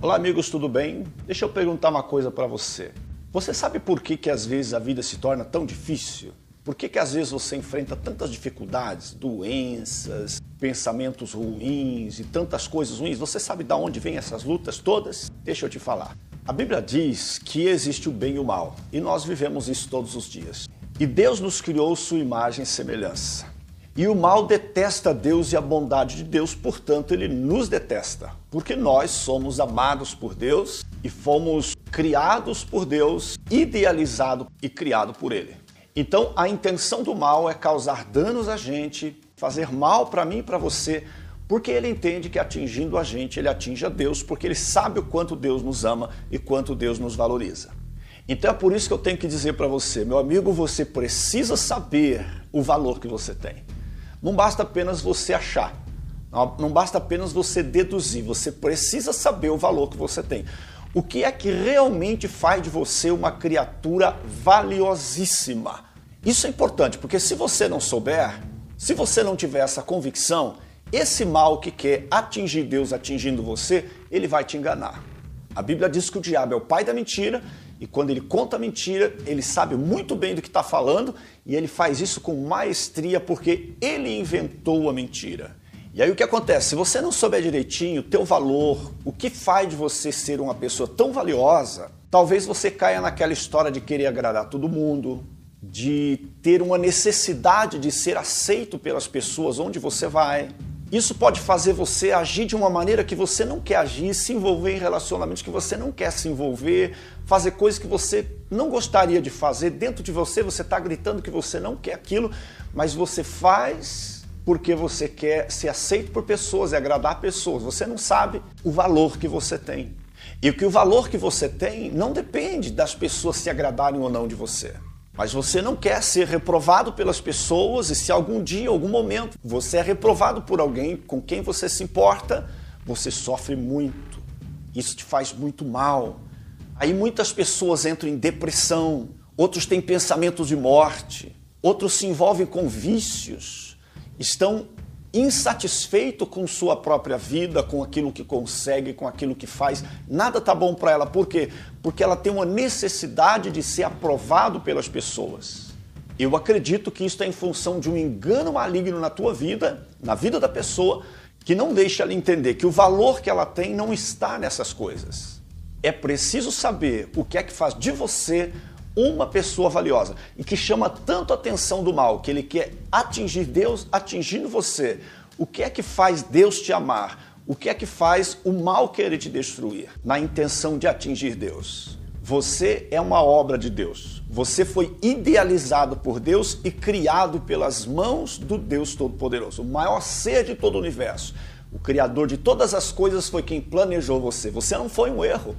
Olá amigos, tudo bem? Deixa eu perguntar uma coisa para você. Você sabe por que, que às vezes a vida se torna tão difícil? Por que, que às vezes você enfrenta tantas dificuldades, doenças, pensamentos ruins e tantas coisas ruins? Você sabe de onde vêm essas lutas todas? Deixa eu te falar. A Bíblia diz que existe o bem e o mal, e nós vivemos isso todos os dias. E Deus nos criou sua imagem e semelhança. E o mal detesta Deus e a bondade de Deus, portanto, ele nos detesta, porque nós somos amados por Deus e fomos criados por Deus, idealizado e criado por ele. Então, a intenção do mal é causar danos a gente, fazer mal para mim e para você, porque ele entende que atingindo a gente, ele atinge a Deus, porque ele sabe o quanto Deus nos ama e quanto Deus nos valoriza. Então é por isso que eu tenho que dizer para você, meu amigo, você precisa saber o valor que você tem. Não basta apenas você achar, não basta apenas você deduzir, você precisa saber o valor que você tem. O que é que realmente faz de você uma criatura valiosíssima? Isso é importante, porque se você não souber, se você não tiver essa convicção, esse mal que quer atingir Deus atingindo você, ele vai te enganar. A Bíblia diz que o diabo é o pai da mentira e quando ele conta mentira, ele sabe muito bem do que está falando e ele faz isso com maestria porque ele inventou a mentira. E aí o que acontece? Se você não souber direitinho o teu valor, o que faz de você ser uma pessoa tão valiosa, talvez você caia naquela história de querer agradar todo mundo, de ter uma necessidade de ser aceito pelas pessoas onde você vai, isso pode fazer você agir de uma maneira que você não quer agir, se envolver em relacionamentos que você não quer se envolver, fazer coisas que você não gostaria de fazer. Dentro de você, você está gritando que você não quer aquilo, mas você faz porque você quer ser aceito por pessoas e agradar pessoas. Você não sabe o valor que você tem. E que o valor que você tem não depende das pessoas se agradarem ou não de você. Mas você não quer ser reprovado pelas pessoas e se algum dia, algum momento, você é reprovado por alguém com quem você se importa, você sofre muito. Isso te faz muito mal. Aí muitas pessoas entram em depressão, outros têm pensamentos de morte, outros se envolvem com vícios, estão insatisfeito com sua própria vida, com aquilo que consegue, com aquilo que faz. Nada tá bom para ela. Por quê? Porque ela tem uma necessidade de ser aprovado pelas pessoas. Eu acredito que isso é em função de um engano maligno na tua vida, na vida da pessoa, que não deixa ela entender que o valor que ela tem não está nessas coisas. É preciso saber o que é que faz de você uma pessoa valiosa e que chama tanto a atenção do mal, que ele quer atingir Deus atingindo você. O que é que faz Deus te amar? O que é que faz o mal querer te destruir? Na intenção de atingir Deus. Você é uma obra de Deus. Você foi idealizado por Deus e criado pelas mãos do Deus Todo-Poderoso, o maior ser de todo o universo. O Criador de todas as coisas foi quem planejou você. Você não foi um erro.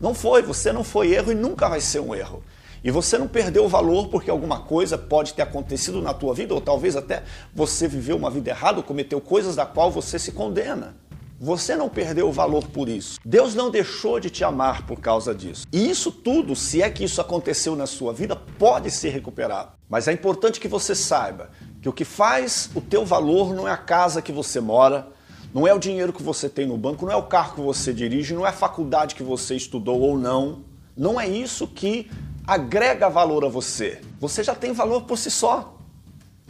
Não foi, você não foi erro e nunca vai ser um erro. E você não perdeu o valor porque alguma coisa pode ter acontecido na tua vida, ou talvez até você viveu uma vida errada, ou cometeu coisas da qual você se condena. Você não perdeu o valor por isso. Deus não deixou de te amar por causa disso. E isso tudo, se é que isso aconteceu na sua vida, pode ser recuperado. Mas é importante que você saiba que o que faz o teu valor não é a casa que você mora, não é o dinheiro que você tem no banco, não é o carro que você dirige, não é a faculdade que você estudou ou não. Não é isso que agrega valor a você. Você já tem valor por si só.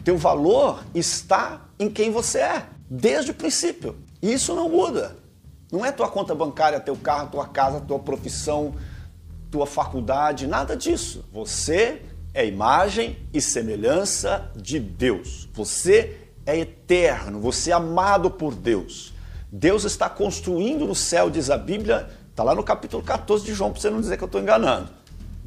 Teu valor está em quem você é, desde o princípio. E isso não muda. Não é tua conta bancária, teu carro, tua casa, tua profissão, tua faculdade, nada disso. Você é imagem e semelhança de Deus. Você é eterno, você é amado por Deus. Deus está construindo no céu, diz a Bíblia, está lá no capítulo 14 de João, para você não dizer que eu estou enganando.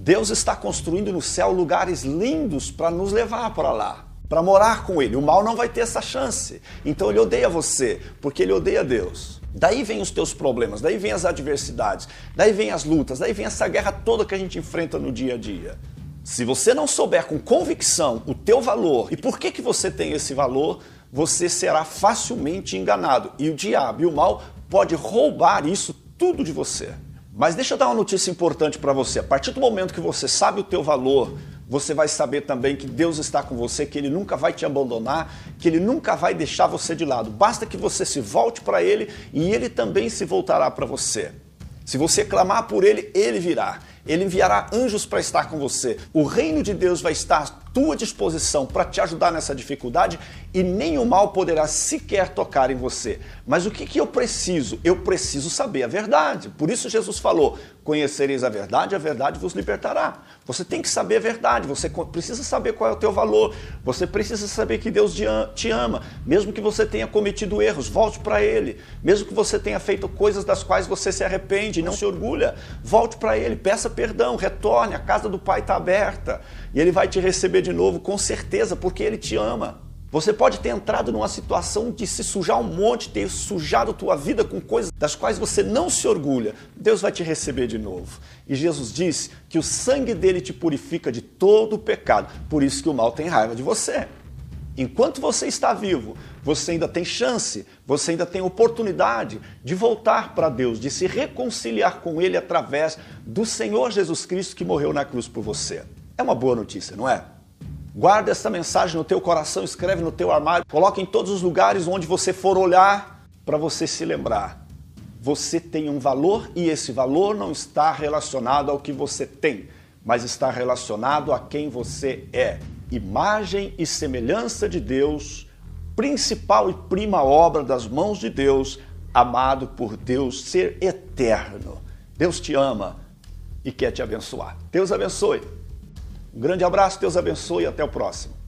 Deus está construindo no céu lugares lindos para nos levar para lá, para morar com Ele. O mal não vai ter essa chance. Então Ele odeia você, porque Ele odeia Deus. Daí vem os teus problemas, daí vem as adversidades, daí vem as lutas, daí vem essa guerra toda que a gente enfrenta no dia a dia. Se você não souber com convicção o teu valor e por que, que você tem esse valor, você será facilmente enganado. E o diabo e o mal pode roubar isso tudo de você. Mas deixa eu dar uma notícia importante para você. A partir do momento que você sabe o teu valor, você vai saber também que Deus está com você, que Ele nunca vai te abandonar, que Ele nunca vai deixar você de lado. Basta que você se volte para Ele e Ele também se voltará para você. Se você clamar por ele, ele virá. Ele enviará anjos para estar com você. O reino de Deus vai estar tua disposição para te ajudar nessa dificuldade e nenhum mal poderá sequer tocar em você. Mas o que, que eu preciso? Eu preciso saber a verdade. Por isso Jesus falou: Conhecereis a verdade, a verdade vos libertará. Você tem que saber a verdade, você precisa saber qual é o teu valor, você precisa saber que Deus te ama, mesmo que você tenha cometido erros, volte para Ele. Mesmo que você tenha feito coisas das quais você se arrepende, não se orgulha, volte para Ele, peça perdão, retorne, a casa do Pai está aberta e Ele vai te receber de novo, com certeza, porque Ele te ama. Você pode ter entrado numa situação de se sujar um monte, ter sujado tua vida com coisas das quais você não se orgulha. Deus vai te receber de novo. E Jesus disse que o sangue dele te purifica de todo o pecado. Por isso que o mal tem raiva de você. Enquanto você está vivo, você ainda tem chance, você ainda tem oportunidade de voltar para Deus, de se reconciliar com Ele através do Senhor Jesus Cristo que morreu na cruz por você. É uma boa notícia, não é? Guarda essa mensagem no teu coração, escreve no teu armário, coloca em todos os lugares onde você for olhar para você se lembrar. Você tem um valor e esse valor não está relacionado ao que você tem, mas está relacionado a quem você é. Imagem e semelhança de Deus, principal e prima obra das mãos de Deus, amado por Deus, ser eterno. Deus te ama e quer te abençoar. Deus abençoe. Um grande abraço, Deus abençoe e até o próximo.